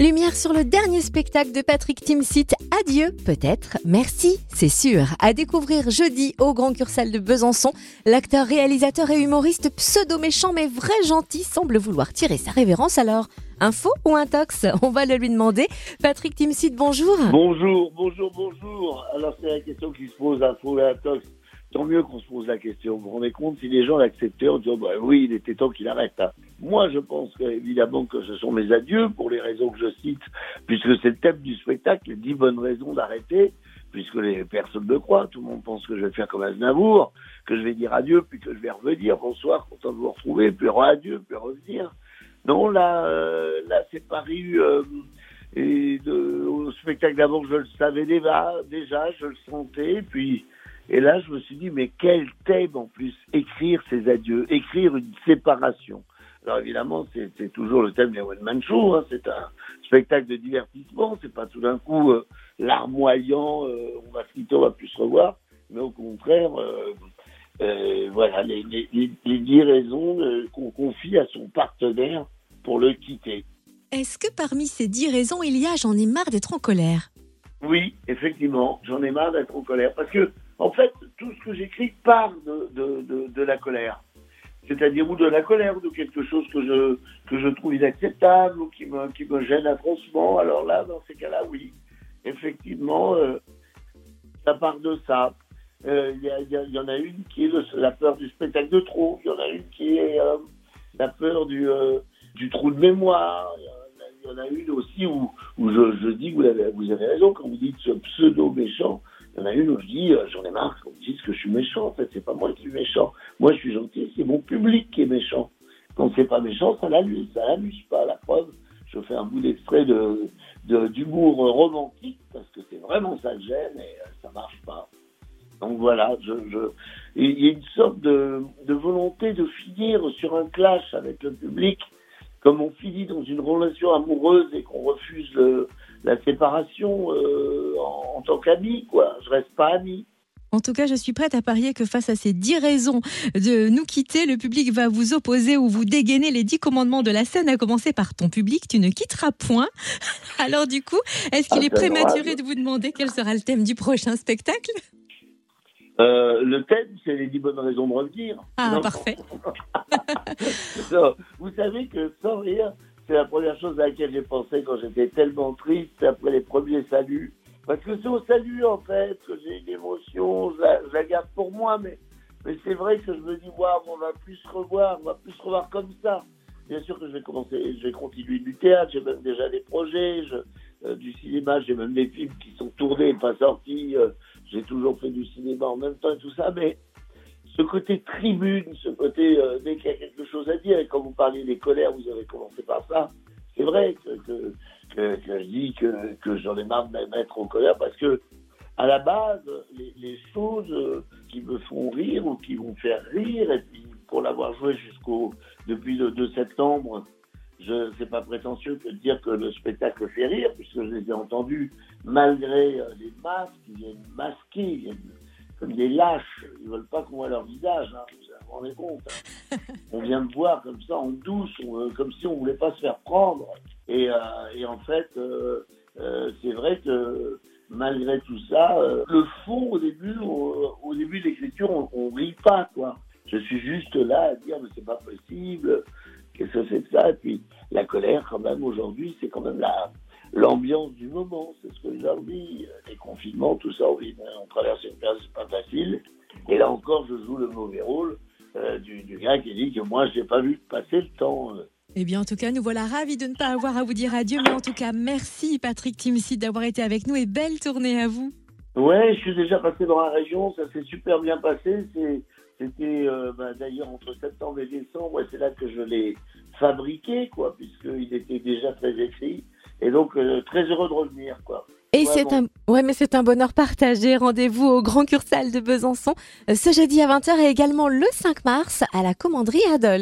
Lumière sur le dernier spectacle de Patrick Timsit. Adieu, peut-être. Merci, c'est sûr. À découvrir jeudi au Grand Cursal de Besançon. L'acteur, réalisateur et humoriste pseudo-méchant mais vrai gentil semble vouloir tirer sa révérence alors. Un faux ou un tox On va le lui demander. Patrick Timsit, bonjour. Bonjour, bonjour, bonjour. Alors c'est la question qui se pose, un faux et un tox tant mieux qu'on se pose la question. Vous vous rendez compte, si les gens l'acceptaient en disant, bah, oui, il était temps qu'il arrête. Hein. Moi, je pense évidemment que ce sont mes adieux pour les raisons que je cite, puisque c'est le thème du spectacle, les dix bonnes raisons d'arrêter, puisque les personnes me croient. Tout le monde pense que je vais faire comme Aznavour, que je vais dire adieu, puis que je vais revenir. Bonsoir, content de vous retrouver, puis adieu, puis revenir. Non, là, euh, là, c'est paru. Euh, et de, au spectacle d'avant, je le savais déjà, déjà, je le sentais, puis et là, je me suis dit, mais quel thème en plus Écrire ses adieux, écrire une séparation. Alors évidemment, c'est toujours le thème des One Man Show, hein. c'est un spectacle de divertissement, c'est pas tout d'un coup euh, larmoyant, euh, on va se quitter, on va plus se revoir, mais au contraire, euh, euh voilà, les, les, les dix raisons qu'on confie à son partenaire pour le quitter. Est-ce que parmi ces dix raisons, il y a j'en ai marre d'être en colère? Oui, effectivement, j'en ai marre d'être en colère, parce que en fait, tout ce que j'écris part de, la colère. C'est-à-dire ou de la colère ou de quelque chose que je, que je trouve inacceptable ou qui me, qui me gêne atrocement. Alors là, dans ces cas-là, oui. Effectivement, euh, ça part de ça. Il euh, y, y, en a une qui est la peur du spectacle de trop. Il y en a une qui est euh, la peur du, du trou de mémoire. Il y en a une aussi où, où je, je dis, vous avez, vous avez raison, quand vous dites ce pseudo méchant, il y en a une où je dis, euh, j'en ai marre qu'on me dise que je suis méchant. En fait, c'est pas moi qui suis méchant. Moi, je suis gentil, c'est mon public qui est méchant. Quand c'est pas méchant, ça l'amuse, ça l'amuse pas. La preuve, je fais un bout d'extrait de, d'humour romantique parce que c'est vraiment ça le gêne et euh, ça marche pas. Donc voilà, je, je... il y a une sorte de, de volonté de finir sur un clash avec le public, comme on finit dans une relation amoureuse et qu'on refuse le, la séparation euh, en, en, tant qu'ami, quoi. Je reste pas ami. En tout cas, je suis prête à parier que face à ces dix raisons de nous quitter, le public va vous opposer ou vous dégainer les dix commandements de la scène, à commencer par ton public, tu ne quitteras point. Alors du coup, est-ce qu'il ah, est prématuré de vous demander quel sera le thème du prochain spectacle? Euh, le thème, c'est les dix bonnes raisons de revenir. Ah, parfait. vous savez que sans rire, c'est la première chose à laquelle j'ai pensé quand j'étais tellement triste après les premiers saluts. Parce que c'est au salut, en fait, que j'ai une émotion, je la, garde pour moi, mais, mais c'est vrai que je me dis, waouh, on va plus se revoir, on va plus se revoir comme ça. Bien sûr que je vais commencer, je vais continuer du théâtre, j'ai même déjà des projets, euh, du cinéma, j'ai même des films qui sont tournés, pas sortis, euh, j'ai toujours fait du cinéma en même temps et tout ça, mais ce côté tribune, ce côté euh, dès qu'il y a quelque chose à dire, et quand vous parliez des colères, vous avez commencé par ça, c'est vrai que, je dis que, j'en ai marre de mettre en colère parce que, à la base, les, choses qui me font rire ou qui vont faire rire, et puis pour l'avoir joué jusqu'au depuis le 2 septembre, je c'est pas prétentieux que de dire que le spectacle fait rire, puisque je les ai entendus malgré euh, les masques, ils viennent masquer, ils viennent comme des lâches. Ils veulent pas qu'on voit leur visage, hein. vous vous rendez compte. Hein. on vient de voir comme ça en douce, euh, comme si on voulait pas se faire prendre. Et, euh, et en fait, c'est vrai que malgré tout ça, le fond au début, au, au début de l'écriture, on, on rit pas quoi. Je suis juste là à dire mais c'est pas possible. Ça Et puis la colère quand même aujourd'hui, c'est quand même la l'ambiance du moment, c'est ce que je leur dis. Les confinements, tout ça, on, vit, on traverse une période, c'est pas facile. Et là encore, je joue le mauvais rôle euh, du, du, gars qui dit que moi, j'ai pas vu passer le temps. Euh. Eh bien, en tout cas, nous voilà ravis de ne pas avoir à vous dire adieu. Mais en tout cas, merci Patrick Timsit d'avoir été avec nous et belle tournée à vous. Ouais, je suis déjà passé dans la région, ça s'est super bien passé. C'était d'ailleurs entre septembre et décembre, ouais, c'est là que je l'ai fabriqué, quoi, puisqu'il était déjà très écrit. Et donc, euh, très heureux de revenir, quoi. Et c'est un, ouais, mais c'est un bonheur partagé. Rendez-vous au Grand Cursal de Besançon euh, ce jeudi à 20h et également le 5 mars à la commanderie Adol.